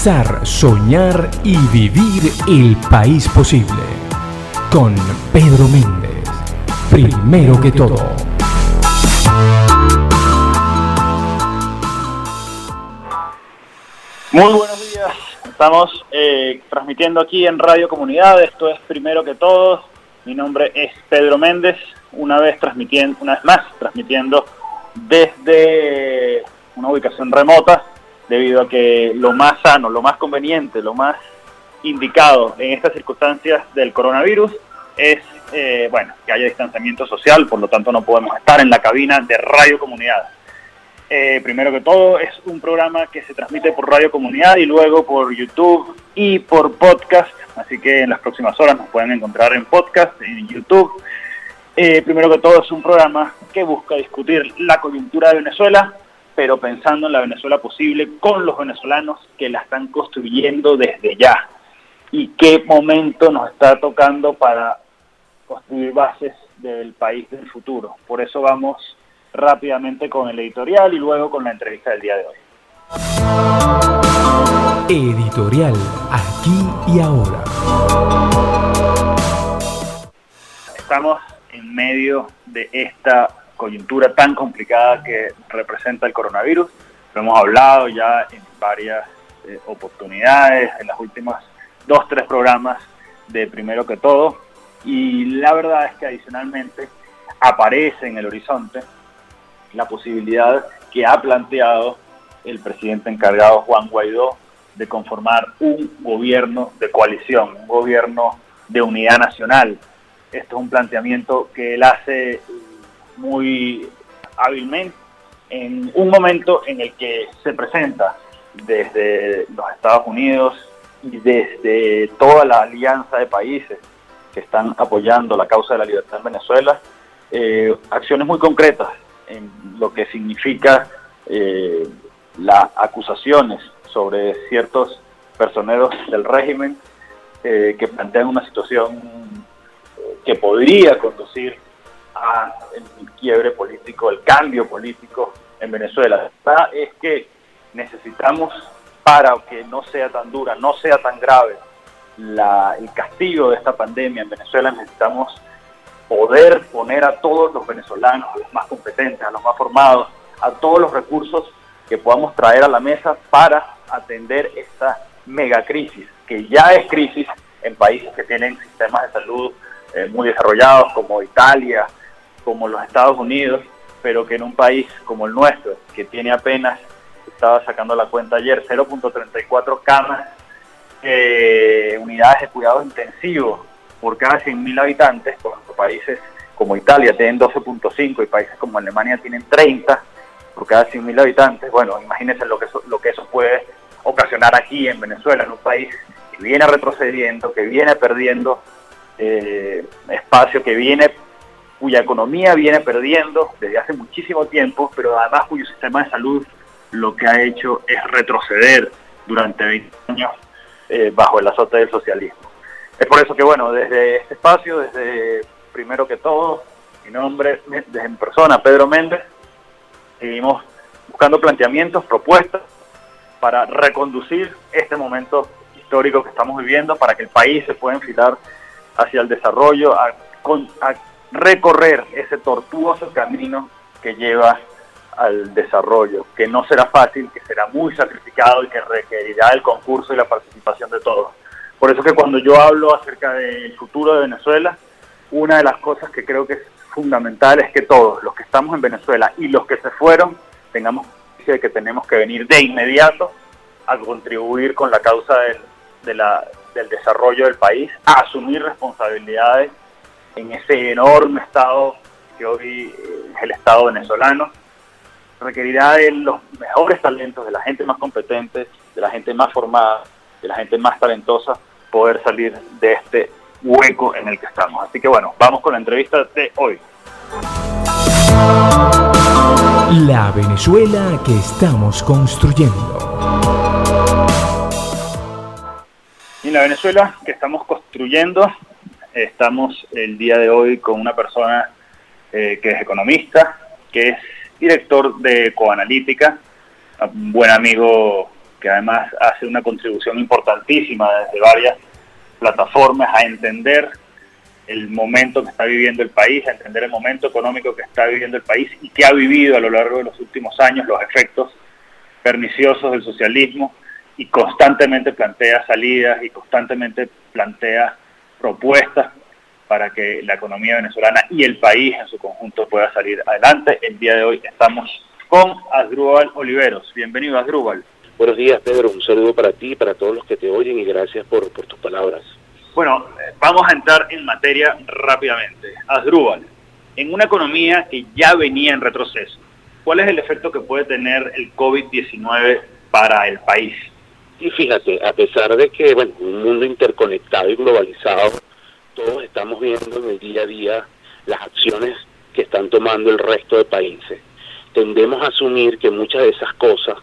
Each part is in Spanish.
Soñar y vivir el país posible. Con Pedro Méndez. Primero que todo. Muy buenos días. Estamos eh, transmitiendo aquí en Radio Comunidad. Esto es Primero que todo. Mi nombre es Pedro Méndez. Una vez transmitiendo, una vez más transmitiendo desde una ubicación remota debido a que lo más sano, lo más conveniente, lo más indicado en estas circunstancias del coronavirus es, eh, bueno, que haya distanciamiento social, por lo tanto no podemos estar en la cabina de Radio Comunidad. Eh, primero que todo, es un programa que se transmite por Radio Comunidad y luego por YouTube y por podcast, así que en las próximas horas nos pueden encontrar en podcast, en YouTube. Eh, primero que todo, es un programa que busca discutir la coyuntura de Venezuela, pero pensando en la Venezuela posible con los venezolanos que la están construyendo desde ya. Y qué momento nos está tocando para construir bases del país del futuro. Por eso vamos rápidamente con el editorial y luego con la entrevista del día de hoy. Editorial, aquí y ahora. Estamos en medio de esta coyuntura tan complicada que representa el coronavirus. Lo hemos hablado ya en varias eh, oportunidades, en las últimas dos, tres programas de Primero que Todo. Y la verdad es que adicionalmente aparece en el horizonte la posibilidad que ha planteado el presidente encargado Juan Guaidó de conformar un gobierno de coalición, un gobierno de unidad nacional. Esto es un planteamiento que él hace muy hábilmente en un momento en el que se presenta desde los Estados Unidos y desde toda la alianza de países que están apoyando la causa de la libertad en Venezuela, eh, acciones muy concretas en lo que significa eh, las acusaciones sobre ciertos personeros del régimen eh, que plantean una situación que podría conducir el quiebre político, el cambio político en Venezuela. es que necesitamos, para que no sea tan dura, no sea tan grave el castigo de esta pandemia en Venezuela, necesitamos poder poner a todos los venezolanos, a los más competentes, a los más formados, a todos los recursos que podamos traer a la mesa para atender esta megacrisis, que ya es crisis en países que tienen sistemas de salud eh, muy desarrollados como Italia, como los Estados Unidos, pero que en un país como el nuestro, que tiene apenas, estaba sacando la cuenta ayer, 0.34 camas, eh, unidades de cuidados intensivos por cada 100.000 habitantes, cuando países como Italia tienen 12.5 y países como Alemania tienen 30 por cada 100.000 habitantes, bueno, imagínense lo que, eso, puede ocasionar aquí en Venezuela, en un país que viene retrocediendo, que viene perdiendo eh, espacio, que viene cuya economía viene perdiendo desde hace muchísimo tiempo, pero además cuyo sistema de salud lo que ha hecho es retroceder durante 20 años eh, bajo el azote del socialismo. Es por eso que, bueno, desde este espacio, desde primero que todo, mi nombre, desde en persona, Pedro Méndez, seguimos buscando planteamientos, propuestas para reconducir este momento histórico que estamos viviendo, para que el país se pueda enfilar hacia el desarrollo, a, a recorrer ese tortuoso camino que lleva al desarrollo, que no será fácil, que será muy sacrificado y que requerirá el concurso y la participación de todos. Por eso que cuando yo hablo acerca del futuro de Venezuela, una de las cosas que creo que es fundamental es que todos, los que estamos en Venezuela y los que se fueron, tengamos de que tenemos que venir de inmediato a contribuir con la causa del, del desarrollo del país, a asumir responsabilidades en ese enorme estado que hoy es el Estado venezolano, requerirá de los mejores talentos, de la gente más competente, de la gente más formada, de la gente más talentosa, poder salir de este hueco en el que estamos. Así que bueno, vamos con la entrevista de hoy. La Venezuela que estamos construyendo. Y la Venezuela que estamos construyendo Estamos el día de hoy con una persona eh, que es economista, que es director de Coanalítica, un buen amigo que además hace una contribución importantísima desde varias plataformas a entender el momento que está viviendo el país, a entender el momento económico que está viviendo el país y que ha vivido a lo largo de los últimos años los efectos perniciosos del socialismo y constantemente plantea salidas y constantemente plantea propuestas para que la economía venezolana y el país en su conjunto pueda salir adelante. El día de hoy estamos con Asdrúbal Oliveros. Bienvenido, Asdrúbal. Buenos días, Pedro. Un saludo para ti y para todos los que te oyen y gracias por, por tus palabras. Bueno, vamos a entrar en materia rápidamente. Asdrúbal, en una economía que ya venía en retroceso, ¿cuál es el efecto que puede tener el COVID-19 para el país? Y fíjate, a pesar de que, bueno, un mundo interconectado y globalizado, todos estamos viendo en el día a día las acciones que están tomando el resto de países. Tendemos a asumir que muchas de esas cosas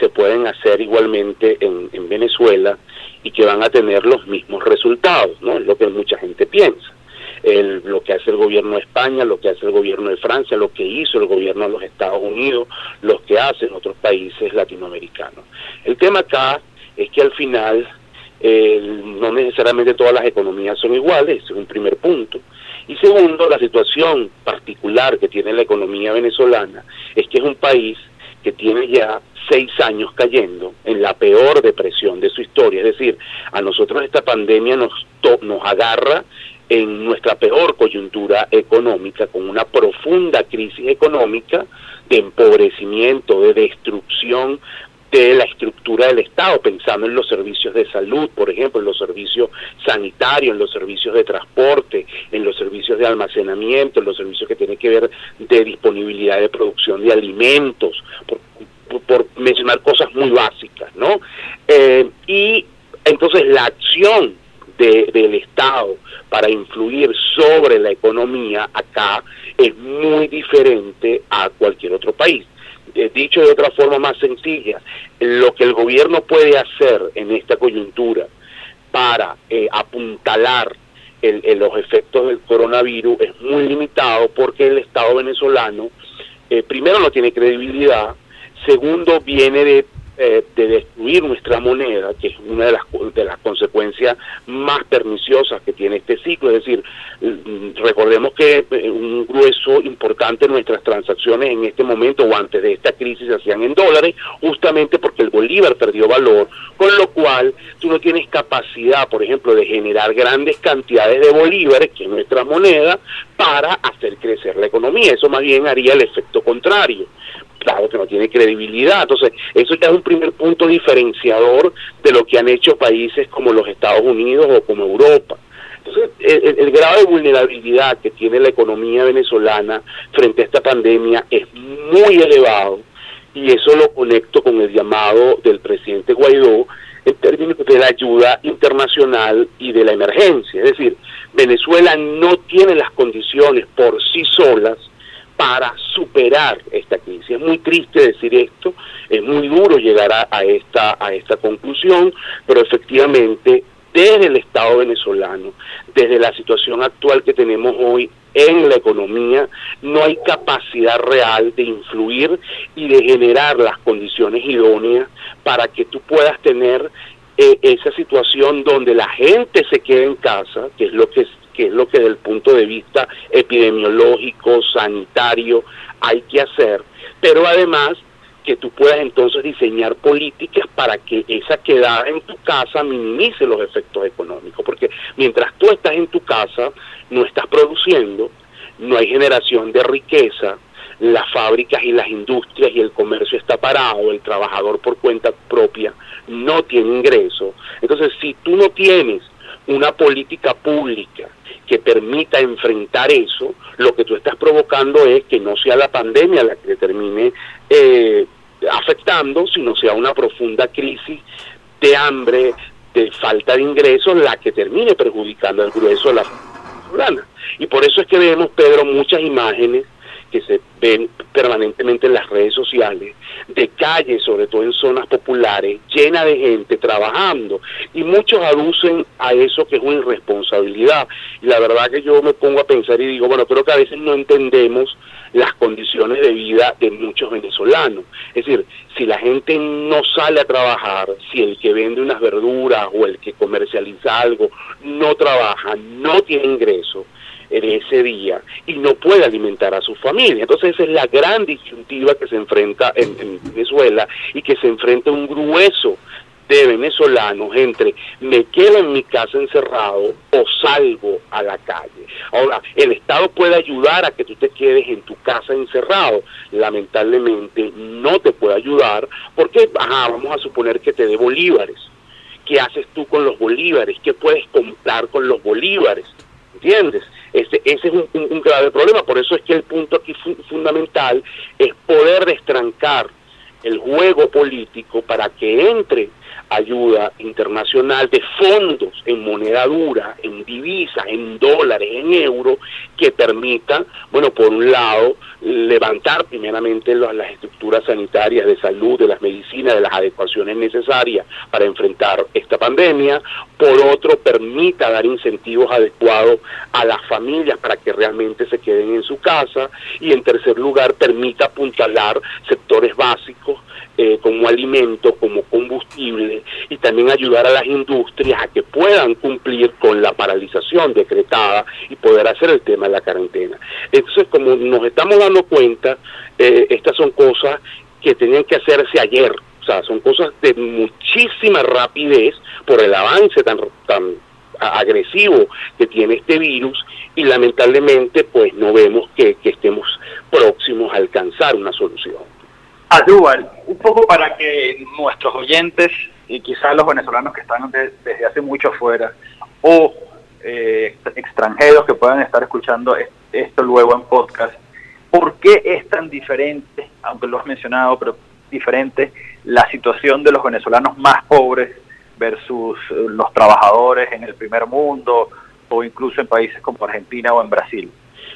se pueden hacer igualmente en, en Venezuela y que van a tener los mismos resultados, ¿no? Es lo que mucha gente piensa. El, lo que hace el gobierno de España, lo que hace el gobierno de Francia, lo que hizo el gobierno de los Estados Unidos, lo que hacen otros países latinoamericanos. El tema acá es que al final eh, no necesariamente todas las economías son iguales, es un primer punto. Y segundo, la situación particular que tiene la economía venezolana es que es un país que tiene ya seis años cayendo en la peor depresión de su historia. Es decir, a nosotros esta pandemia nos, nos agarra en nuestra peor coyuntura económica, con una profunda crisis económica de empobrecimiento, de destrucción de la estructura del Estado, pensando en los servicios de salud, por ejemplo, en los servicios sanitarios, en los servicios de transporte, en los servicios de almacenamiento, en los servicios que tienen que ver de disponibilidad de producción de alimentos, por por mencionar cosas muy básicas, ¿no? Eh, y entonces la acción del Estado para influir sobre la economía acá es muy diferente a cualquier otro país. Eh, dicho de otra forma más sencilla, lo que el gobierno puede hacer en esta coyuntura para eh, apuntalar los efectos del coronavirus es muy limitado porque el Estado venezolano primero no tiene credibilidad, Segundo, viene de, eh, de, destruir nuestra moneda, que es una de las, de las consecuencias más perniciosas que tiene este ciclo. Es decir, mm, recordemos que eh, un grueso importante de nuestras transacciones en este momento o antes de esta crisis se hacían en dólares, justamente porque el bolívar perdió valor, con lo cual tú no tienes capacidad, por ejemplo, de generar grandes cantidades de bolívares, que es nuestra moneda, para hacer crecer la economía. Eso más bien haría el efecto contrario claro que no tiene credibilidad. Entonces, eso ya es un primer punto diferenciador de lo que han hecho países como los Estados Unidos o como Europa. Entonces, el, grado de vulnerabilidad que tiene la economía venezolana frente a esta pandemia es muy elevado y eso lo conecto con el llamado del presidente Guaidó en términos de la ayuda internacional y de la emergencia. Es decir, Venezuela no tiene las condiciones por sí solas para superar esta Es muy triste decir esto, es muy duro llegar a, esta, a esta conclusión, pero efectivamente desde el Estado venezolano, desde la situación actual que tenemos hoy en la economía, no hay capacidad real de influir y de generar las condiciones idóneas para que tú puedas tener eh, esa situación donde la gente se quede en casa, que es lo que que es lo que desde el punto de vista epidemiológico, sanitario, hay que hacer, pero además que tú puedas entonces diseñar políticas para que esa quedada en tu casa minimice los efectos económicos, porque mientras tú estás en tu casa, no estás produciendo, no hay generación de riqueza, las fábricas y las industrias y el comercio está parado, el trabajador por cuenta propia no tiene ingreso. Entonces, si tú no tienes una política pública que permita enfrentar eso, lo que tú estás provocando es que no sea la pandemia la que termine eh, afectando, sino sea una profunda crisis de hambre, de falta de ingresos, la que termine perjudicando al grueso de la ciudadana. Y por eso es que vemos, Pedro, muchas imágenes que se ven permanentemente en las redes sociales, de calles, sobre todo en zonas populares, llena de gente trabajando, y muchos aducen a eso que es una irresponsabilidad. Y la verdad que yo me pongo a pensar y digo, bueno, creo que a veces no entendemos las condiciones de vida de muchos venezolanos. Es decir, si la gente no sale a trabajar, si el que vende unas verduras o el que comercializa algo no trabaja, no tiene ingreso en ese día y no puede alimentar a su familia. Entonces esa es la gran disyuntiva que se enfrenta en, en Venezuela y que se enfrenta un grueso de venezolanos entre me quedo en mi casa encerrado o salgo a la calle. Ahora, el Estado puede ayudar a que tú te quedes en tu casa encerrado. Lamentablemente no te puede ayudar porque, vamos a suponer que te dé bolívares. ¿Qué haces tú con los bolívares? ¿Qué puedes comprar con los bolívares? ¿Entiendes? Ese, ese es un, grave problema. Por eso es que el punto aquí fundamental es poder destrancar el juego político para que entre ayuda internacional de fondos en moneda dura, en divisas, en dólares, en euros, que permitan, bueno, por un lado, levantar primeramente las estructuras sanitarias de salud, de las medicinas, de las adecuaciones necesarias para enfrentar esta pandemia, por otro, permita dar incentivos adecuados a las familias para que realmente se queden en su casa, y en tercer lugar, permita apuntalar sectores básicos eh, como alimento, como combustible, y también ayudar a las industrias a que puedan cumplir con la paralización decretada y poder hacer el tema de la cuarentena. Entonces, como nos estamos dando cuenta, eh, estas son cosas que tenían que hacerse ayer, o sea, son cosas de muchísima rapidez por el avance tan, tan agresivo que tiene este virus y lamentablemente pues no vemos que estemos próximos a alcanzar una solución. Ayúbal, un poco para que nuestros oyentes y quizás los venezolanos que están desde hace mucho afuera o eh, extranjeros que puedan estar escuchando esto luego en podcast, ¿por qué es tan diferente, aunque lo has mencionado, pero diferente la situación de los venezolanos más pobres versus eh, los trabajadores en el primer mundo o incluso en países como Argentina o en Brasil?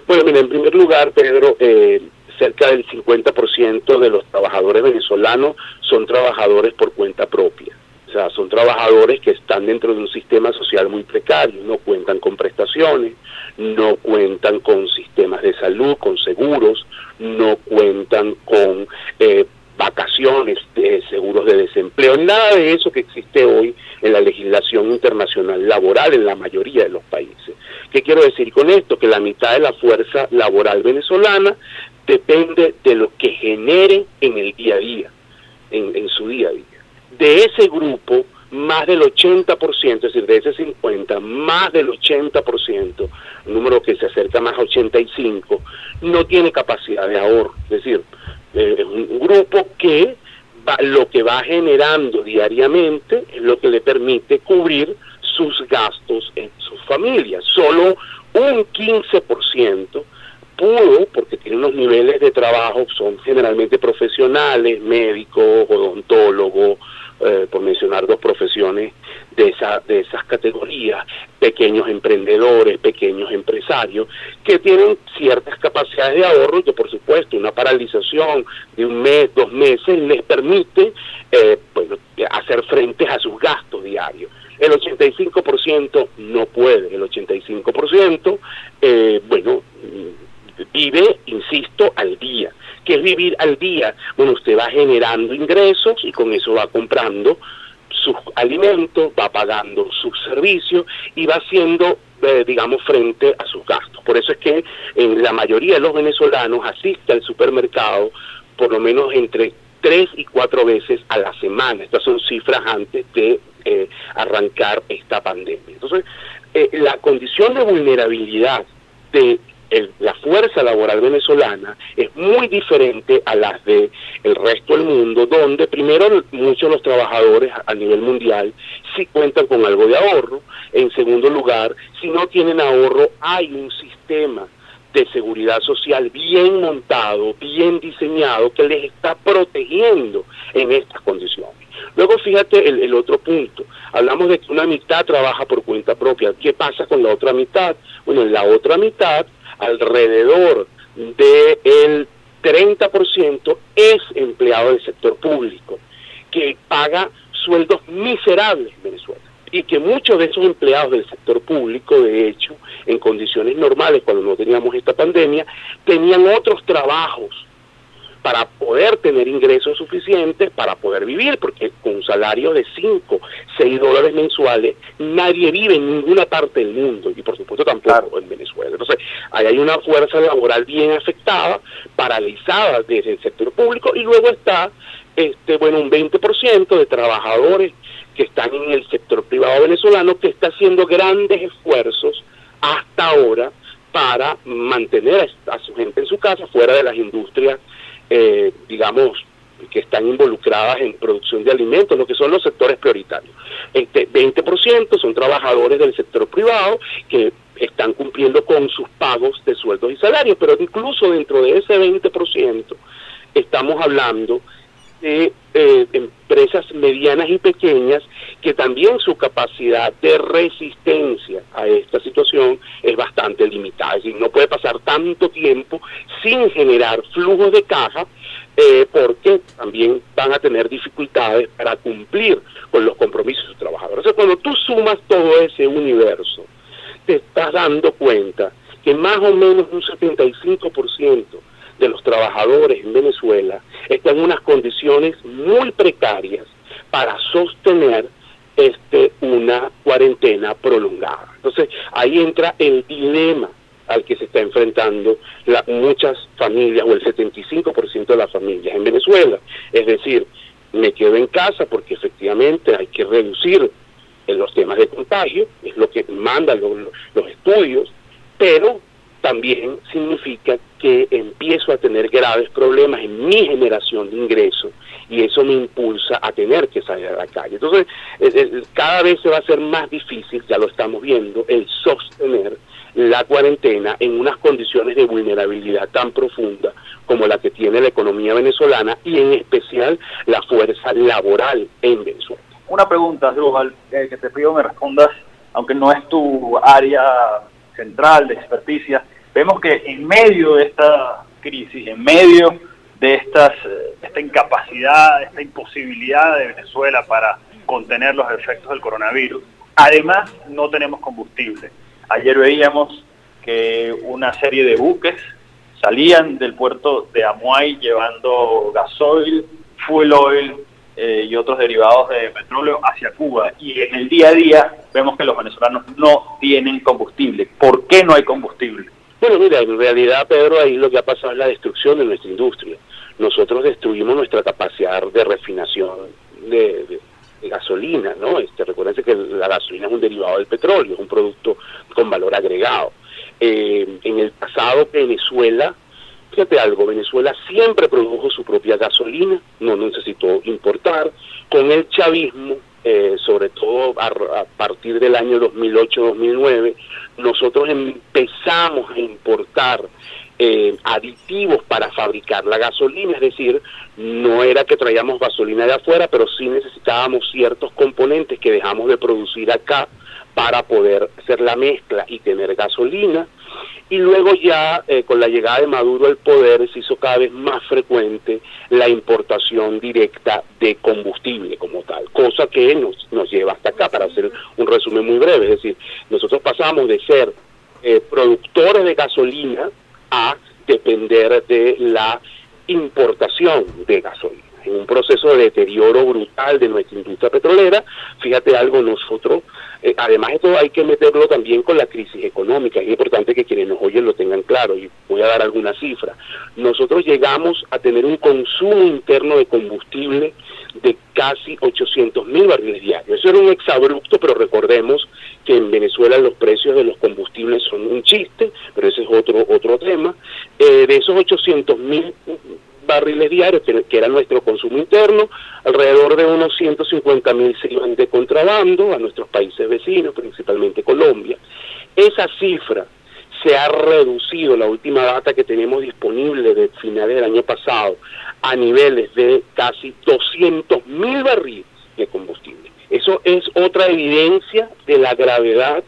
Bueno, mira, en primer lugar, Pedro, eh, cerca del 50% de los trabajadores venezolanos son trabajadores por cuenta propia. O sea, son trabajadores que están dentro de un sistema social muy precario, no cuentan con prestaciones, no cuentan con sistemas de salud, con seguros, no cuentan con eh, vacaciones, de seguros de desempleo, nada de eso que existe hoy en la legislación internacional laboral en la mayoría de los países. ¿Qué quiero decir con esto? Que la mitad de la fuerza laboral venezolana depende de lo que genere en el día a día, en, su día a día. De ese grupo, más del 80%, es decir, de ese 50, más del 80%, número que se acerca más a 85, no tiene capacidad de ahorro. Es decir, eh, es un grupo que lo que va generando diariamente es lo que le permite cubrir sus gastos en sus familias. Solo un 15% pudo, porque tiene unos niveles de trabajo, son generalmente profesionales, médicos, odontólogos, eh, por mencionar dos profesiones de, esa, de esas categorías, pequeños emprendedores, pequeños empresarios, que tienen ciertas capacidades de ahorro y que por supuesto una paralización de un mes, dos meses les permite eh, bueno, hacer frente a sus gastos diarios. El 85% no puede, el 85%, eh, bueno, vive, insisto, al día. ¿Qué es vivir al día? Bueno, usted va generando ingresos y con eso va comprando sus alimentos, va pagando sus servicios y va haciendo, eh, digamos, frente a sus gastos. Por eso es que en la mayoría de los venezolanos asiste al supermercado por lo menos entre tres y cuatro veces a la semana. Estas son cifras antes de eh, arrancar esta pandemia. Entonces, eh, la condición de vulnerabilidad de la fuerza laboral venezolana es muy diferente a las de el resto del mundo, donde primero muchos de los trabajadores a nivel mundial sí cuentan con algo de ahorro, en segundo lugar, si no tienen ahorro, hay un sistema de seguridad social bien montado, bien diseñado, que les está protegiendo en estas condiciones. Luego fíjate el, el, otro punto. Hablamos de que una mitad trabaja por cuenta propia. ¿Qué pasa con la otra mitad? Bueno, en la otra mitad alrededor del 30% es empleado del sector público, que paga sueldos miserables en Venezuela. y que muchos de esos empleados del sector público, de hecho, en condiciones normales, cuando no teníamos esta pandemia, tenían otros trabajos para poder tener ingresos suficientes para poder vivir, porque con un salario de 5, 6 dólares mensuales, nadie vive en ninguna parte del mundo, y por supuesto tampoco en Venezuela. Entonces, ahí hay una fuerza laboral bien afectada, paralizada desde el sector público, y luego está, este bueno, un 20% de trabajadores que están en el sector privado venezolano que está haciendo grandes esfuerzos hasta ahora para mantener a su gente en su casa, fuera de las industrias eh, digamos, que están involucradas en producción de alimentos, lo que son los sectores prioritarios. Este 20% son trabajadores del sector privado que están cumpliendo con sus pagos de sueldos y salarios, pero incluso dentro de ese 20% estamos hablando de eh, empresas medianas y pequeñas que también su capacidad de resistencia a esta situación es bastante limitada. Es decir, no puede pasar tanto tiempo sin generar flujos de caja eh, porque también van a tener dificultades para cumplir con los compromisos de sus trabajadores. Entonces, cuando tú sumas todo ese universo, te estás dando cuenta que más o menos un 75% de los trabajadores en Venezuela están en unas condiciones muy precarias para sostener este una cuarentena prolongada. Entonces, ahí entra el dilema al que se está enfrentando muchas familias o el 75% de las familias en Venezuela. Es decir, me quedo en casa porque efectivamente hay que reducir los temas de contagio, es lo que mandan los estudios, pero también significa que empiezo a tener graves problemas en mi generación de ingresos y eso me impulsa a tener que salir a la calle. Entonces, cada vez se va a hacer más difícil, ya lo estamos viendo, el sostener la cuarentena en unas condiciones de vulnerabilidad tan profunda como la que tiene la economía venezolana y en especial la fuerza laboral en Venezuela. Una pregunta, Drubal, eh, que te pido me respondas, aunque no es tu área central de experticia, vemos que en medio de esta crisis, en medio de estas, eh, esta incapacidad, esta imposibilidad de Venezuela para contener los efectos del coronavirus, además no tenemos combustible. Ayer veíamos que una serie de buques salían del puerto de Amuay llevando gasoil, fuel oil eh, y otros derivados de petróleo hacia Cuba. Y en el día a día vemos que los venezolanos no tienen combustible. ¿Por qué no hay combustible? Bueno, mira, en realidad, Pedro, ahí lo que ha pasado es la destrucción de nuestra industria. Nosotros destruimos nuestra capacidad de refinación de, gasolina, ¿no? Este, recuérdense que la gasolina es un derivado del petróleo, es un producto con valor agregado. Eh, en el pasado, Venezuela, fíjate algo, Venezuela siempre produjo su propia gasolina, no necesitó importar. Con el chavismo, eh, sobre todo a, partir del año 2008-2009, nosotros empezamos a importar eh, aditivos para fabricar la gasolina, es decir, no era que traíamos gasolina de afuera, pero sí necesitábamos ciertos componentes que dejamos de producir acá para poder hacer la mezcla y tener gasolina y luego ya eh, con la llegada de Maduro al poder se hizo cada vez más frecuente la importación directa de combustible como tal, cosa que nos, nos lleva hasta acá, para hacer un resumen muy breve, es decir, nosotros pasamos de ser eh, productores de gasolina a depender de la importación de gasolina en un proceso de deterioro brutal de nuestra industria petrolera. Fíjate algo, nosotros, eh, además de todo hay que meterlo también con la crisis económica. Es importante que quienes nos oyen lo tengan claro y voy a dar alguna cifra. Nosotros llegamos a tener un consumo interno de combustible de casi 800 mil barriles diarios. Eso era un exabrupto, pero recordemos que en Venezuela los precios de los combustibles son un chiste, pero ese es otro otro tema. Eh, de esos 800 mil barriles diarios, que, era nuestro consumo interno, alrededor de unos 150 mil se de contrabando a nuestros países vecinos, principalmente Colombia. Esa cifra se ha reducido, la última data que tenemos disponible de finales del año pasado, a niveles de casi 200 mil barriles de combustible. Eso es otra evidencia de la gravedad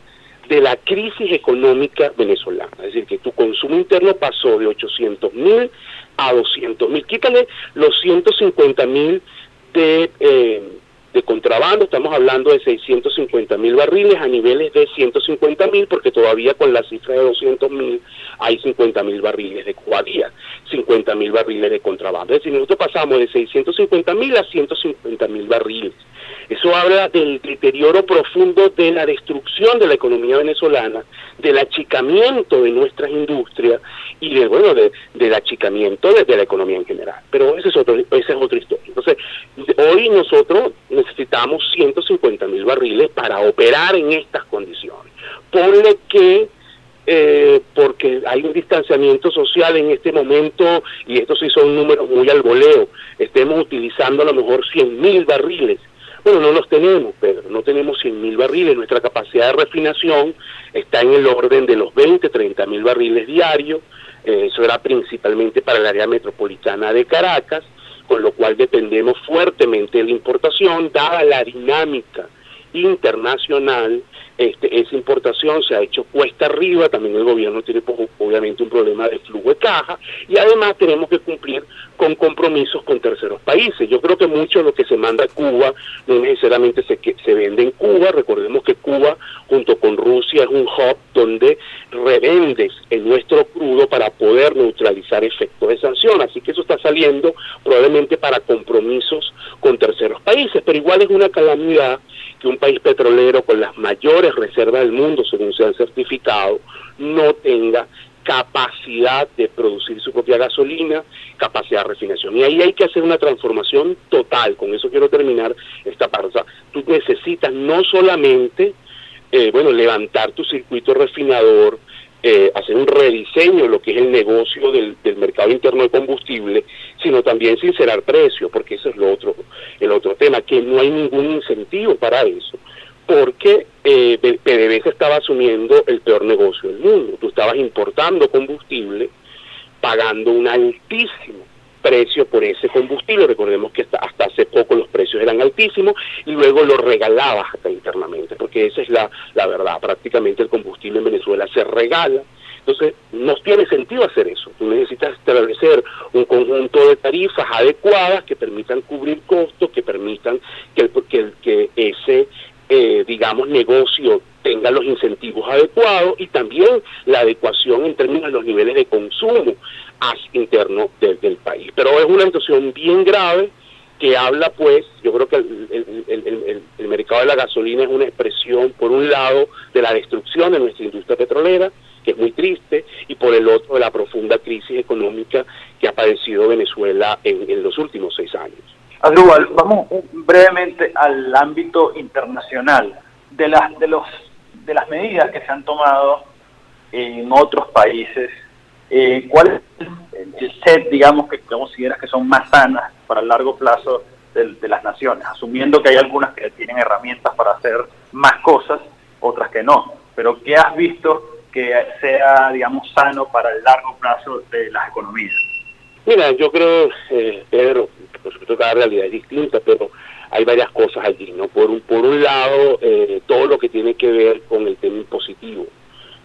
de la crisis económica venezolana. Es decir, que tu consumo interno pasó de 800 mil a 200 mil. Quítale los 150 mil de, eh, de contrabando, estamos hablando de 650 mil barriles a niveles de 150 mil, porque todavía con la cifra de 200 mil hay 50 mil barriles de Cuadía, 50 mil barriles de contrabando. Es decir, nosotros pasamos de 650 mil a 150 mil barriles. Eso habla del deterioro profundo de la destrucción de la economía venezolana, del achicamiento de nuestras industrias y de, bueno, del achicamiento de, la economía en general. Pero ese es otro, esa es otra historia. Entonces, hoy nosotros necesitamos 150 mil barriles para operar en estas condiciones. Ponle que eh, porque hay un distanciamiento social en este momento, y estos sí son números muy al voleo, estemos utilizando a lo mejor 100 mil barriles bueno, no los tenemos, Pedro, no tenemos 100 mil barriles. Nuestra capacidad de refinación está en el orden de los 20, 30 mil barriles diarios. Eh, eso era principalmente para el área metropolitana de Caracas, con lo cual dependemos fuertemente de la importación, dada la dinámica internacional este, esa importación se ha hecho cuesta arriba, también el gobierno tiene pues, obviamente un problema de flujo de caja y además tenemos que cumplir con compromisos con terceros países. Yo creo que mucho de lo que se manda a Cuba no necesariamente se, se vende en Cuba, recordemos que Cuba junto con Rusia es un hub donde revendes en nuestro crudo para poder neutralizar efectos de sanción, así que eso está saliendo probablemente para compromisos con terceros países, pero igual es una calamidad que un país petrolero con las mayores reservas del mundo, según se han certificado, no tenga capacidad de producir su propia gasolina, capacidad de refinación. Y ahí hay que hacer una transformación total, con eso quiero terminar esta parte. O sea, tú necesitas no solamente, eh, bueno, levantar tu circuito refinador, eh, hacer un rediseño de lo que es el negocio del, mercado interno de combustible, sino también sincerar precios, porque eso es lo otro, el otro tema, que no hay ningún incentivo para eso, porque eh, PDVSA estaba asumiendo el peor negocio del mundo. Tú estabas importando combustible, pagando un altísimo precio por ese combustible. Recordemos que hasta, hasta hace poco los precios eran altísimos y luego lo regalabas acá internamente, porque esa es la, la verdad. Prácticamente el combustible en Venezuela se regala. Entonces, no tiene sentido hacer eso. Tú necesitas establecer un conjunto de tarifas adecuadas que permitan cubrir costos, que permitan que, que, que ese, eh, digamos, negocio tenga los incentivos adecuados y también la adecuación en términos de los niveles de consumo interno del país. Pero es una situación bien grave que habla pues, yo creo que el, el, mercado de la gasolina es una expresión, por un lado, de la destrucción de nuestra industria petrolera, que es muy triste, y por el otro, de la profunda crisis económica que ha padecido Venezuela en, los últimos seis años. Adrúbal, vamos brevemente al ámbito internacional. De las, de, los, de las medidas que se han tomado en otros países eh, ¿Cuál es el set, digamos, que consideras que son más sanas para el largo plazo de, las naciones? Asumiendo que hay algunas que tienen herramientas para hacer más cosas, otras que no. Pero ¿qué has visto que sea, digamos, sano para el largo plazo de las economías? Mira, yo creo, eh, Pedro, por supuesto cada realidad es distinta, pero hay varias cosas allí, ¿no? Por un, por un lado, eh, todo lo que tiene que ver con el tema impositivo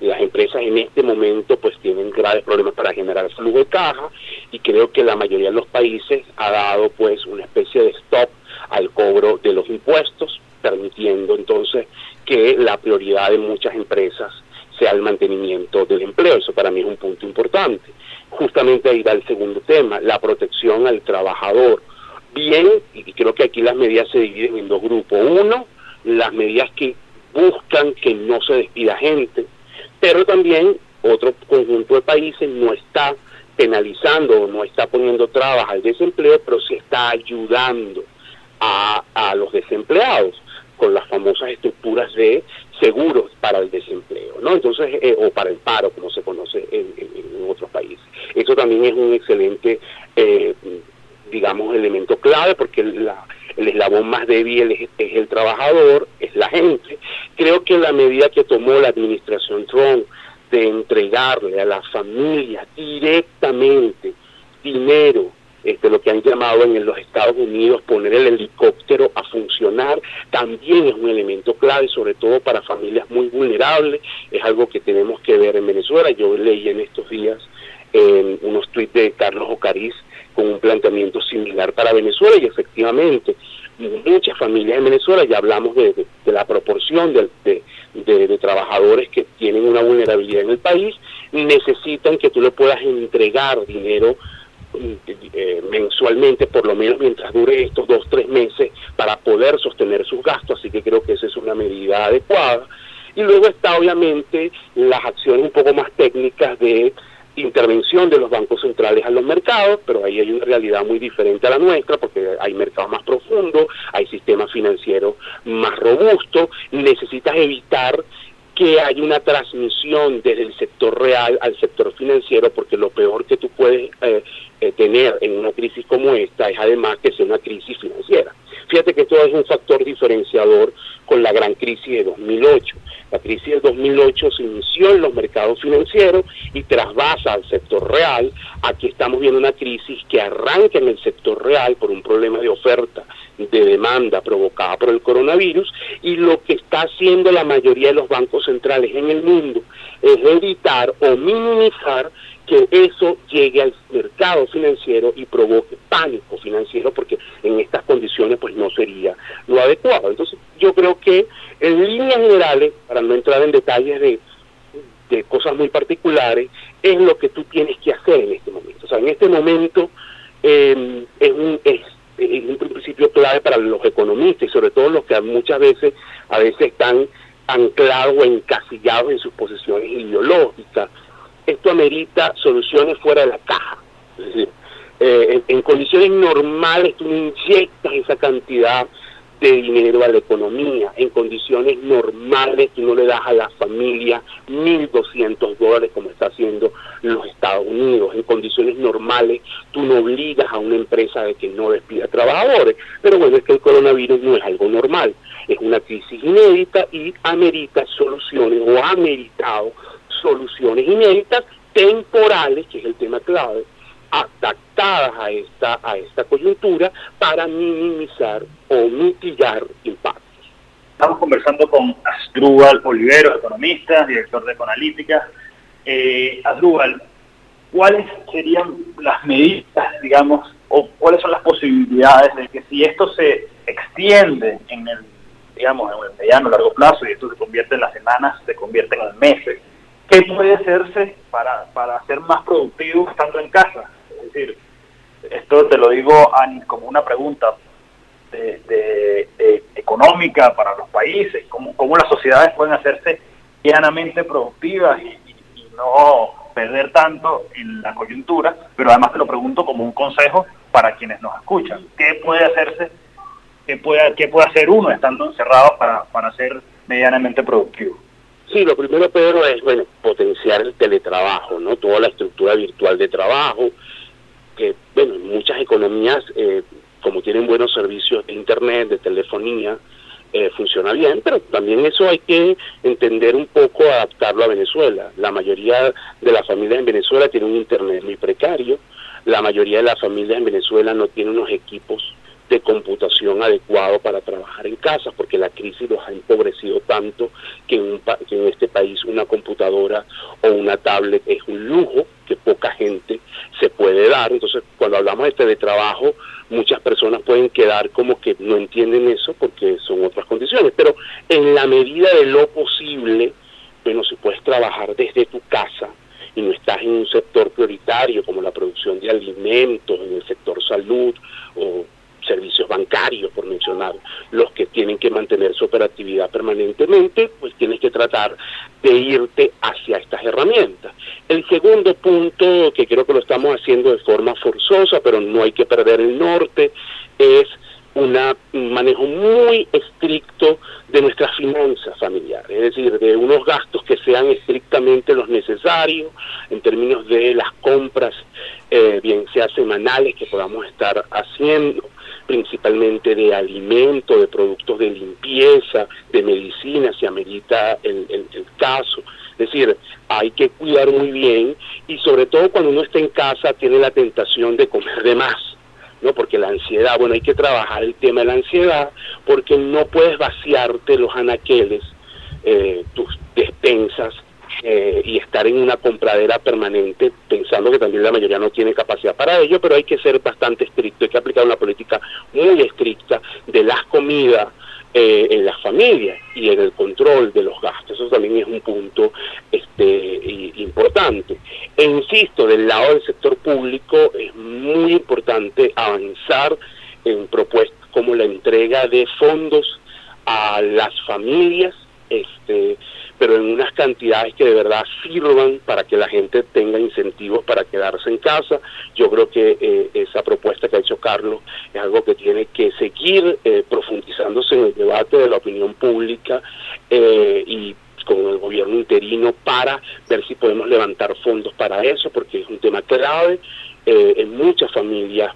las empresas en este momento pues tienen graves problemas para generar flujo de caja y creo que la mayoría de los países ha dado pues una especie de stop al cobro de los impuestos, permitiendo entonces que la prioridad de muchas empresas sea el mantenimiento del empleo. Eso para mí es un punto importante. Justamente ahí va el segundo tema, la protección al trabajador. Bien, y creo que aquí las medidas se dividen en dos grupos. Uno, las medidas que buscan que no se despida gente, pero también otro conjunto de países no está penalizando o no está poniendo trabas al desempleo, pero sí está ayudando a, los desempleados con las famosas estructuras de seguros para el desempleo, ¿no? Entonces, eh, o para el paro, como se conoce en, otros países. Eso también es un excelente, eh, digamos, elemento clave porque el eslabón más débil es, el trabajador, es la gente. Creo que la medida que tomó la administración Trump de entregarle a las familias directamente dinero, este, lo que han llamado en los Estados Unidos poner el helicóptero a funcionar, también es un elemento clave, sobre todo para familias muy vulnerables, es algo que tenemos que ver en Venezuela. Yo leí en estos días en unos tuits de Carlos Ocariz con un planteamiento similar para Venezuela y efectivamente muchas familias en Venezuela, ya hablamos de, la proporción de, de, trabajadores que tienen una vulnerabilidad en el país, necesitan que tú le puedas entregar dinero eh, mensualmente, por lo menos mientras dure estos dos, tres meses, para poder sostener sus gastos, así que creo que esa es una medida adecuada. Y luego está obviamente las acciones un poco más técnicas de intervención de los bancos centrales a los mercados, pero ahí hay una realidad muy diferente a la nuestra, porque hay mercados más profundos, hay sistemas financieros más robustos, necesitas evitar que haya una transmisión desde el sector real al sector financiero, porque lo peor que tú puedes eh, eh, tener en una crisis como esta es además que sea una crisis financiera. Fíjate que esto es un factor diferenciador con la gran crisis de 2008. La crisis de 2008 se inició en los mercados financieros y trasvasa al sector real. Aquí estamos viendo una crisis que arranca en el sector real por un problema de oferta, de demanda provocada por el coronavirus y lo que está haciendo la mayoría de los bancos centrales en el mundo es evitar o minimizar que eso llegue al mercado financiero y provoque pánico financiero, porque en estas condiciones pues no sería lo adecuado. Entonces yo creo que en líneas generales, para no entrar en detalles de, cosas muy particulares, es lo que tú tienes que hacer en este momento. O sea, en este momento eh, es, un, es un principio clave para los economistas y sobre todo los que muchas veces, a veces están anclados o encasillados en sus posiciones ideológicas esto amerita soluciones fuera de la caja. Eh, en, condiciones normales tú inyectas esa cantidad de dinero a la economía. En condiciones normales tú no le das a la familia 1.200 dólares como está haciendo los Estados Unidos. En condiciones normales tú no obligas a una empresa de que no despida trabajadores. Pero bueno, es que el coronavirus no es algo normal. Es una crisis inédita y amerita soluciones o ha ameritado soluciones inéditas, temporales, que es el tema clave, adaptadas a esta, a esta coyuntura para minimizar o mitigar impactos. Estamos conversando con Asdrúbal Olivero, economista, director de Econalítica. Eh, Asdrúbal, ¿cuáles serían las medidas, digamos, o cuáles son las posibilidades de que si esto se extiende en el, digamos, en el mediano, largo plazo y esto se convierte en las semanas, se convierte en meses, ¿Qué puede hacerse para, para ser más productivo estando en casa? Es decir, esto te lo digo como una pregunta económica para los países, cómo, cómo las sociedades pueden hacerse llanamente productivas y, no perder tanto en la coyuntura, pero además te lo pregunto como un consejo para quienes nos escuchan. ¿Qué puede hacerse, qué puede, qué puede hacer uno estando encerrado para, para ser medianamente productivo? Sí, lo primero, Pedro, es bueno potenciar el teletrabajo, ¿no? Toda la estructura virtual de trabajo, que, bueno, muchas economías, eh, como tienen buenos servicios de Internet, de telefonía, eh, funciona bien, pero también eso hay que entender un poco, adaptarlo a Venezuela. La mayoría de las familias en Venezuela tienen un Internet muy precario, la mayoría de las familias en Venezuela no tienen unos equipos de computación adecuado para trabajar en casa, porque la crisis los ha empobrecido tanto que en, en este país una computadora o una tablet es un lujo que poca gente se puede dar. Entonces, cuando hablamos de teletrabajo, muchas personas pueden quedar como que no entienden eso porque son otras condiciones, pero en la medida de lo posible, bueno, si puedes trabajar desde tu casa, y no estás en un sector prioritario como la producción de alimentos, en el sector salud o servicios bancarios, por mencionar, los que tienen que mantener su operatividad permanentemente, pues tienes que tratar de irte hacia estas herramientas. El segundo punto, que creo que lo estamos haciendo de forma forzosa, pero no hay que perder el norte, es un manejo muy estricto de nuestras finanzas familiares, es decir, de unos gastos que sean estrictamente los necesarios en términos de las compras, eh, bien sea semanales que podamos estar haciendo, principalmente de alimento, de productos de limpieza, de medicina, si amerita el, el, caso. Es decir, hay que cuidar muy bien y sobre todo cuando uno está en casa tiene la tentación de comer de más. ¿no? Porque la ansiedad, bueno, hay que trabajar el tema de la ansiedad, porque no puedes vaciarte los anaqueles, eh, tus despensas eh, y estar en una compradera permanente, pensando que también la mayoría no tiene capacidad para ello, pero hay que ser bastante estricto, hay que aplicar una política muy estricta de las comidas eh, en las familias y en el control de los gastos. Eso también es un punto este, importante. E insisto, del lado del sector público es muy importante avanzar en propuestas como la entrega de fondos a las familias, este, pero en unas cantidades que de verdad sirvan para que la gente tenga incentivos para quedarse en casa. Yo creo que eh, esa propuesta que ha hecho Carlos es algo que tiene que seguir eh, profundizándose en el debate de la opinión pública eh, y con el gobierno interino para ver si podemos levantar fondos para eso, porque es un tema clave en muchas familias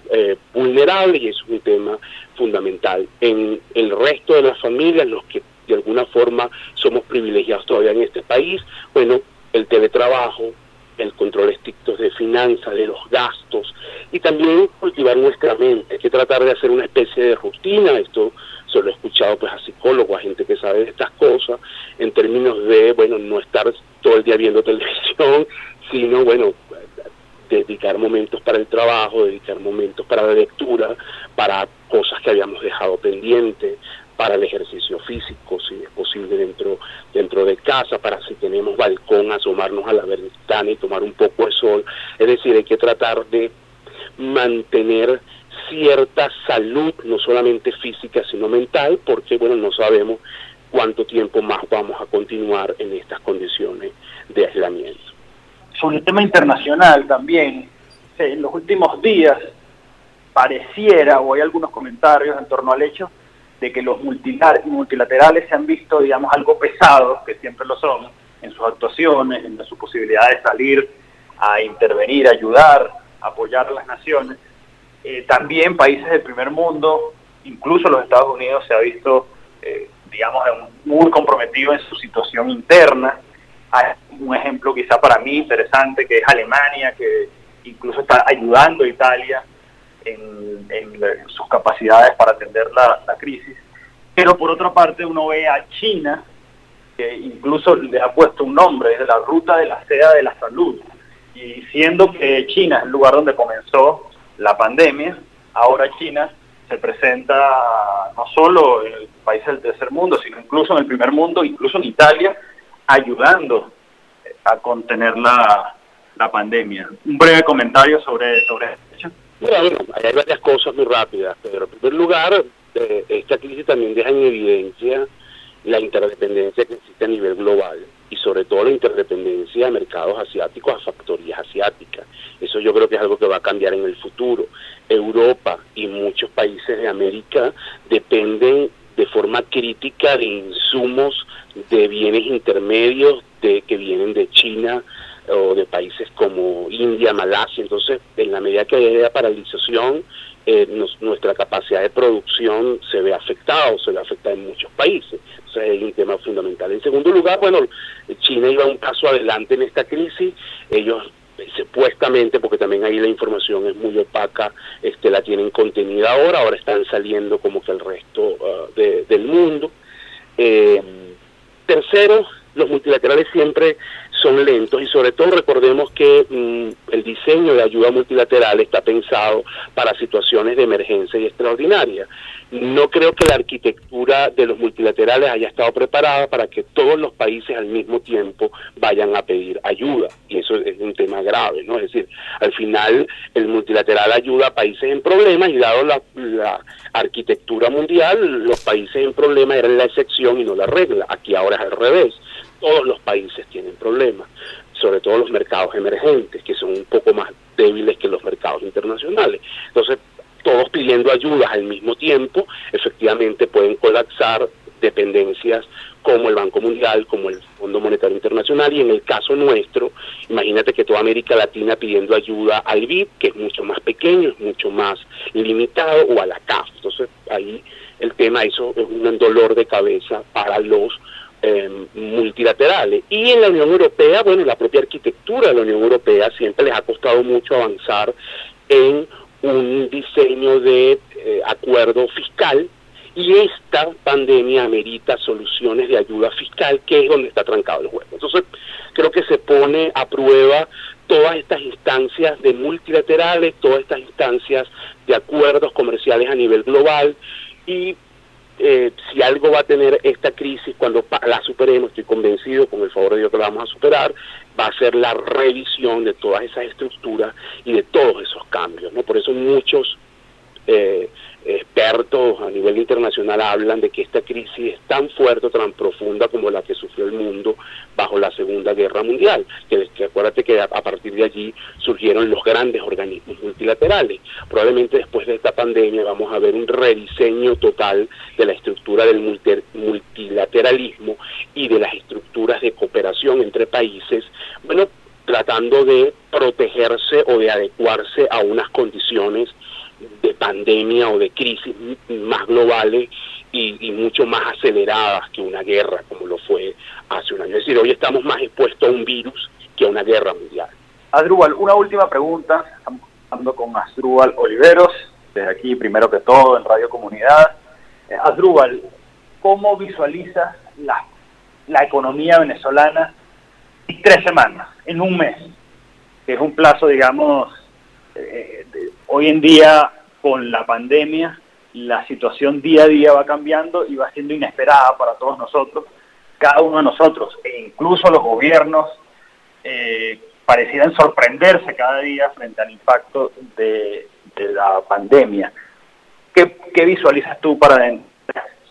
vulnerables y es un tema fundamental. En el resto de las familias, los que de alguna forma somos privilegiados todavía en este país. Bueno, el teletrabajo, el control estricto de finanzas, de los gastos y también cultivar nuestra mente. Hay que tratar de hacer una especie de rutina, esto se lo he escuchado pues a psicólogos, a gente que sabe de estas cosas, en términos de, bueno, no estar todo el día viendo televisión, sino, bueno, dedicar momentos para el trabajo, dedicar momentos para la lectura, para cosas que habíamos dejado pendientes, para el ejercicio físico, si es posible dentro, dentro de casa, para si tenemos balcón, asomarnos a la ventana y tomar un poco de sol. Es decir, hay que tratar de mantener cierta salud, no solamente física, sino mental, porque bueno, no sabemos cuánto tiempo más vamos a continuar en estas condiciones de aislamiento. Sobre el tema internacional también, en los últimos días pareciera, o hay algunos comentarios en torno al hecho, de que los multilaterales se han visto, digamos, algo pesados, que siempre lo son, en sus actuaciones, en su posibilidad de salir a intervenir, ayudar, apoyar a las naciones. Eh, también países del primer mundo, incluso los Estados Unidos, se ha visto, eh, digamos, muy comprometido en su situación interna. Hay un ejemplo quizá para mí interesante, que es Alemania, que incluso está ayudando a Italia en, sus capacidades para atender la, crisis. Pero por otra parte uno ve a China, que incluso le ha puesto un nombre, es la ruta de la seda de la salud. Y siendo que China es el lugar donde comenzó la pandemia, ahora China se presenta no solo en el país del tercer mundo, sino incluso en el primer mundo, incluso en Italia, ayudando a contener la, la pandemia. Un breve comentario sobre, sobre esto. Bueno, hay varias cosas muy rápidas, pero en primer lugar, esta crisis también deja en evidencia la interdependencia que existe a nivel global y sobre todo la interdependencia de mercados asiáticos a factorías asiáticas. Eso yo creo que es algo que va a cambiar en el futuro. Europa y muchos países de América dependen de forma crítica de insumos de bienes intermedios de que vienen de China, o de países como India, Malasia. Entonces, en la medida que haya paralización, eh, nuestra capacidad de producción se ve afectada o se ve afectada en muchos países. Entonces, es un tema fundamental. En segundo lugar, bueno, China iba un paso adelante en esta crisis. Ellos supuestamente, porque también ahí la información es muy opaca, este, la tienen contenida ahora, ahora están saliendo como que el resto uh, del mundo. Eh, tercero, los multilaterales siempre son lentos y sobre todo recordemos que mm, el diseño de ayuda multilateral está pensado para situaciones de emergencia y extraordinaria. No creo que la arquitectura de los multilaterales haya estado preparada para que todos los países al mismo tiempo vayan a pedir ayuda y eso es un tema grave, ¿no? Es decir, al final el multilateral ayuda a países en problemas y dado la, la arquitectura mundial, los países en problemas eran la excepción y no la regla. Aquí ahora es al revés todos los países tienen problemas, sobre todo los mercados emergentes, que son un poco más débiles que los mercados internacionales. Entonces, todos pidiendo ayudas al mismo tiempo, efectivamente pueden colapsar dependencias como el Banco Mundial, como el Fondo Monetario Internacional, y en el caso nuestro, imagínate que toda América Latina pidiendo ayuda al BID, que es mucho más pequeño, es mucho más limitado, o a la CAF. Entonces, ahí el tema, eso es un dolor de cabeza para los eh, multilaterales. Y en la Unión Europea, bueno, la propia arquitectura de la Unión Europea siempre les ha costado mucho avanzar en un diseño de eh, acuerdo fiscal y esta pandemia amerita soluciones de ayuda fiscal, que es donde está trancado el juego. Entonces, creo que se pone a prueba todas estas instancias de multilaterales, todas estas instancias de acuerdos comerciales a nivel global y eh, si algo va a tener esta crisis cuando la superemos, estoy convencido, con el favor de Dios que la vamos a superar, va a ser la revisión de todas esas estructuras y de todos esos cambios. ¿no? Por eso muchos eh, expertos a nivel internacional hablan de que esta crisis es tan fuerte, tan profunda como la que sufrió el mundo bajo la Segunda Guerra Mundial. Que, acuérdate que a, partir de allí surgieron los grandes organismos multilaterales. Probablemente después de esta pandemia vamos a ver un rediseño total de la estructura del multilateralismo y de las estructuras de cooperación entre países. Bueno, tratando de protegerse o de adecuarse a unas condiciones de pandemia o de crisis más globales y, mucho más aceleradas que una guerra como lo fue hace un año. Es decir, hoy estamos más expuestos a un virus que a una guerra mundial. Adrúbal, una última pregunta. Estamos hablando con Asdrúbal Oliveros, desde aquí, primero que todo, en Radio Comunidad. Eh, Asdrúbal, ¿cómo visualizas la, la economía venezolana en tres semanas, en un mes? Es un plazo, digamos, eh, hoy en día con la pandemia la situación día a día va cambiando y va siendo inesperada para todos nosotros, cada uno de nosotros, e incluso los gobiernos eh, parecieran sorprenderse cada día frente al impacto de, la pandemia. ¿Qué, visualizas tú para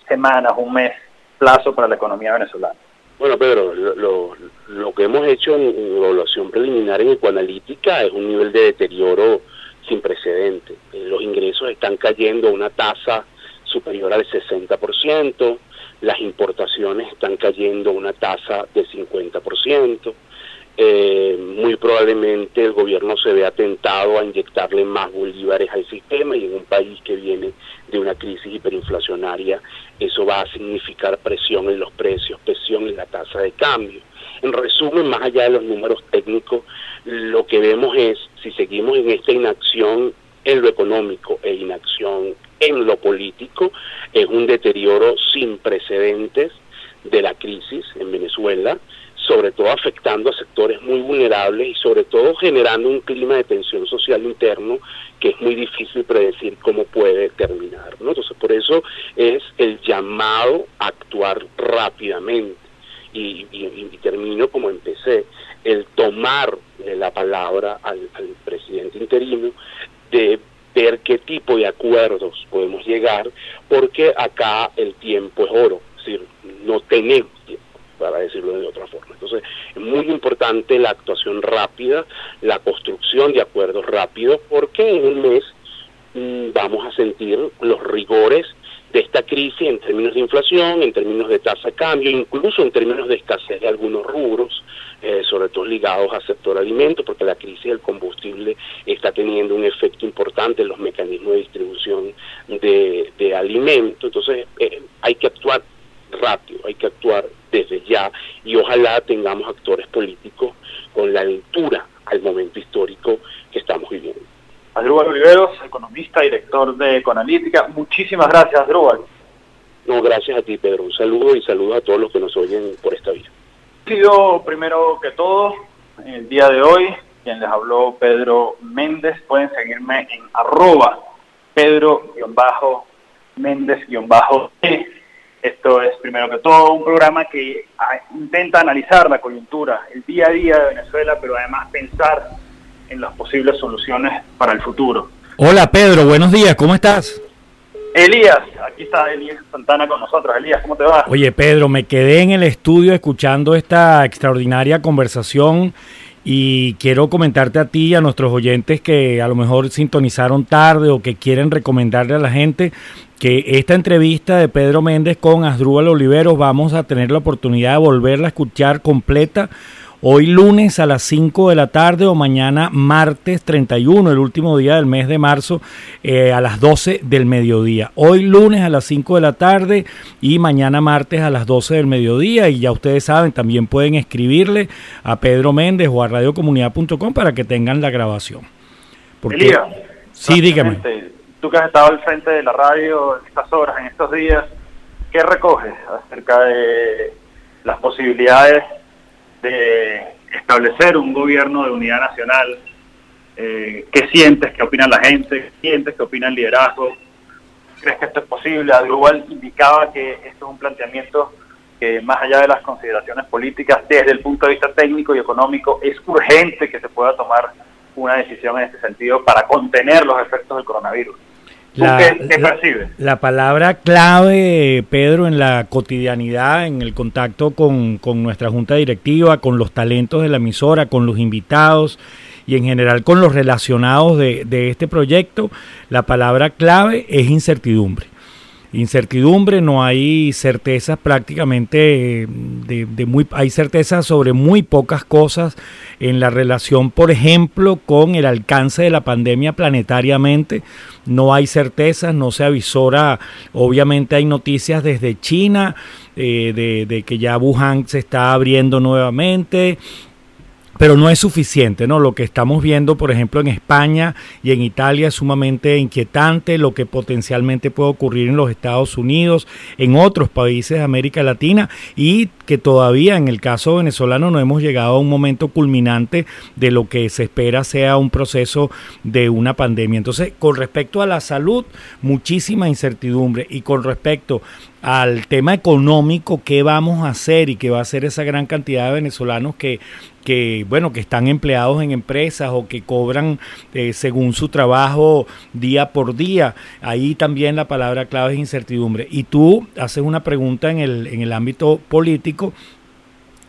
semanas, un mes, plazo para la economía venezolana? Bueno, Pedro, lo, lo que hemos hecho en, evaluación preliminar en ecoanalítica es un nivel de deterioro sin precedente. Eh, los ingresos están cayendo a una tasa superior al 60%, las importaciones están cayendo a una tasa de 50%. Eh, muy probablemente el gobierno se ve atentado a inyectarle más bolívares al sistema y en un país que viene de una crisis hiperinflacionaria eso va a significar presión en los precios, presión en la tasa de cambio. En resumen, más allá de los números técnicos, lo que vemos es, si seguimos en esta inacción en lo económico e inacción en lo político, es un deterioro sin precedentes de la crisis en Venezuela, sobre todo afectando a sectores muy vulnerables y sobre todo generando un clima de tensión social interno que es muy difícil predecir cómo puede terminar. ¿no? Entonces, por eso es el llamado a actuar rápidamente. Y, termino como empecé, el tomar la palabra al, al presidente interino de ver qué tipo de acuerdos podemos llegar, porque acá el tiempo es oro, es decir, no tenemos tiempo para decirlo de otra forma. Entonces, es muy importante la actuación rápida, la construcción de acuerdos rápidos, porque en un mes mm, vamos a sentir los rigores de esta crisis en términos de inflación, en términos de tasa de cambio, incluso en términos de escasez de algunos rubros, eh, sobre todo ligados al sector alimento, porque la crisis del combustible está teniendo un efecto importante en los mecanismos de distribución de, de alimentos. Entonces, eh, hay que actuar rápido, hay que actuar desde ya y ojalá tengamos actores políticos con la altura al momento histórico que estamos viviendo. Adrúbal Oliveros, economista, director de Econalítica. Muchísimas gracias, Adrúbal. No, gracias a ti, Pedro. Un saludo y saludos a todos los que nos oyen por esta vía. Sido primero que todo, el día de hoy, quien les habló Pedro Méndez, pueden seguirme en arroba Pedro-Méndez-E esto es, primero que todo, un programa que ah, intenta analizar la coyuntura, el día a día de Venezuela, pero además pensar en las posibles soluciones para el futuro. Hola Pedro, buenos días, ¿cómo estás? Elías, aquí está Elías Santana con nosotros. Elías, ¿cómo te va? Oye Pedro, me quedé en el estudio escuchando esta extraordinaria conversación y quiero comentarte a ti y a nuestros oyentes que a lo mejor sintonizaron tarde o que quieren recomendarle a la gente que esta entrevista de Pedro Méndez con Asdrúbal Oliveros vamos a tener la oportunidad de volverla a escuchar completa hoy lunes a las 5 de la tarde o mañana martes 31, el último día del mes de marzo, eh, a las 12 del mediodía. Hoy lunes a las 5 de la tarde y mañana martes a las 12 del mediodía. Y ya ustedes saben, también pueden escribirle a Pedro Méndez o a radiocomunidad.com para que tengan la grabación. Porque, sí, dígame tú que has estado al frente de la radio en estas horas, en estos días, ¿qué recoges acerca de las posibilidades de establecer un gobierno de unidad nacional? Eh, ¿Qué sientes? ¿Qué opina la gente? ¿Qué sientes? ¿Qué opina el liderazgo? ¿Crees que esto es posible? igual indicaba que esto es un planteamiento que más allá de las consideraciones políticas, desde el punto de vista técnico y económico, es urgente que se pueda tomar una decisión en este sentido para contener los efectos del coronavirus. La, palabra clave, Pedro, en la cotidianidad, en el contacto con, con nuestra junta directiva, con los talentos de la emisora, con los invitados y en general con los relacionados de, de este proyecto, la palabra clave es incertidumbre incertidumbre, no hay certezas prácticamente de, muy hay certezas sobre muy pocas cosas en la relación, por ejemplo, con el alcance de la pandemia planetariamente. No hay certezas, no se avisora, obviamente hay noticias desde China eh, de, de que ya Wuhan se está abriendo nuevamente, pero no es suficiente, ¿no? Lo que estamos viendo, por ejemplo, en España y en Italia es sumamente inquietante, lo que potencialmente puede ocurrir en los Estados Unidos, en otros países de América Latina y que todavía en el caso venezolano no hemos llegado a un momento culminante de lo que se espera sea un proceso de una pandemia. Entonces, con respecto a la salud, muchísima incertidumbre y con respecto al tema económico, qué vamos a hacer y qué va a hacer esa gran cantidad de venezolanos que que bueno que están empleados en empresas o que cobran eh, según su trabajo día por día. Ahí también la palabra clave es incertidumbre. Y tú haces una pregunta en el, en el ámbito político.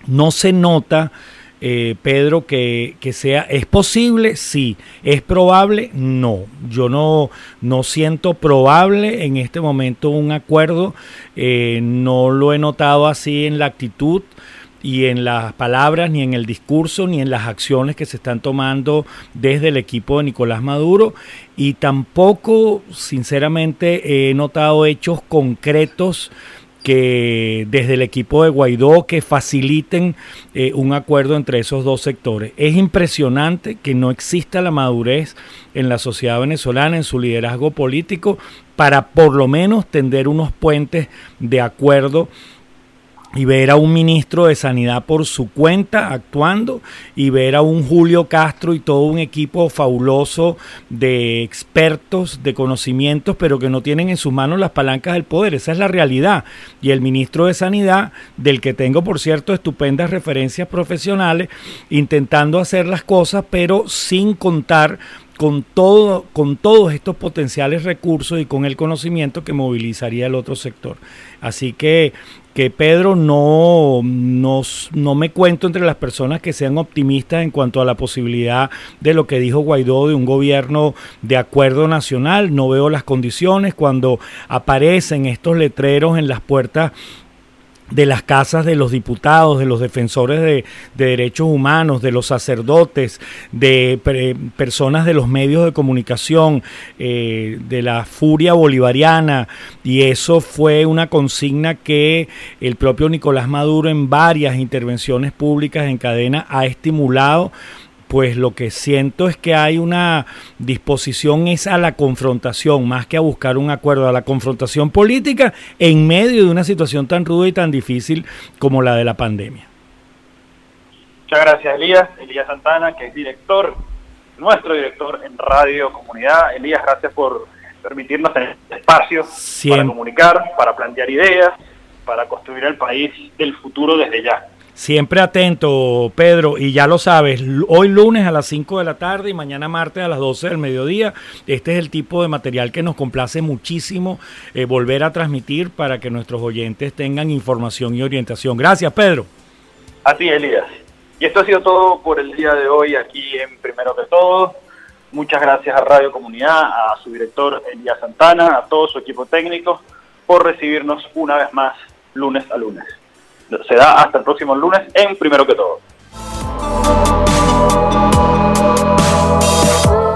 No se nota eh, Pedro, que, que, sea, ¿es posible? Sí. ¿Es probable? No. Yo no, no siento probable en este momento un acuerdo, eh, no lo he notado así en la actitud y en las palabras, ni en el discurso, ni en las acciones que se están tomando desde el equipo de Nicolás Maduro. Y tampoco, sinceramente, he notado hechos concretos que desde el equipo de Guaidó que faciliten eh, un acuerdo entre esos dos sectores. Es impresionante que no exista la madurez en la sociedad venezolana, en su liderazgo político, para por lo menos tender unos puentes de acuerdo y ver a un ministro de Sanidad por su cuenta actuando y ver a un Julio Castro y todo un equipo fabuloso de expertos, de conocimientos, pero que no tienen en sus manos las palancas del poder. Esa es la realidad. Y el ministro de Sanidad, del que tengo, por cierto, estupendas referencias profesionales, intentando hacer las cosas, pero sin contar con, todo, con todos estos potenciales recursos y con el conocimiento que movilizaría el otro sector. Así que que Pedro no, no, no, me cuento entre las personas que sean optimistas en cuanto a la posibilidad de lo que dijo Guaidó de un gobierno de acuerdo nacional. No veo las condiciones cuando aparecen estos letreros en las puertas de las casas de los diputados, de los defensores de, derechos humanos, de los sacerdotes, de personas de los medios de comunicación, eh, de la furia bolivariana, y eso fue una consigna que el propio Nicolás Maduro en varias intervenciones públicas en cadena ha estimulado pues lo que siento es que hay una disposición es a la confrontación, más que a buscar un acuerdo, a la confrontación política en medio de una situación tan ruda y tan difícil como la de la pandemia. Muchas gracias, Elías. Elías Santana, que es director, nuestro director en Radio Comunidad. Elías, gracias por permitirnos tener este espacio para comunicar, para plantear ideas, para construir el país del futuro desde ya. Siempre atento, Pedro, y ya lo sabes, hoy lunes a las 5 de la tarde y mañana martes a las 12 del mediodía. Este es el tipo de material que nos complace muchísimo eh, volver a transmitir para que nuestros oyentes tengan información y orientación. Gracias, Pedro. A ti, Elías. Y esto ha sido todo por el día de hoy aquí en Primero que Todo. Muchas gracias a Radio Comunidad, a su director Elías Santana, a todo su equipo técnico por recibirnos una vez más lunes a lunes se da hasta el próximo lunes en Primero que Todo.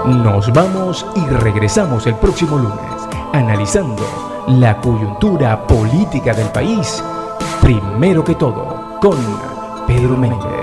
Nos vamos y regresamos el próximo lunes analizando la coyuntura política del país. Primero que todo, con Pedro Méndez.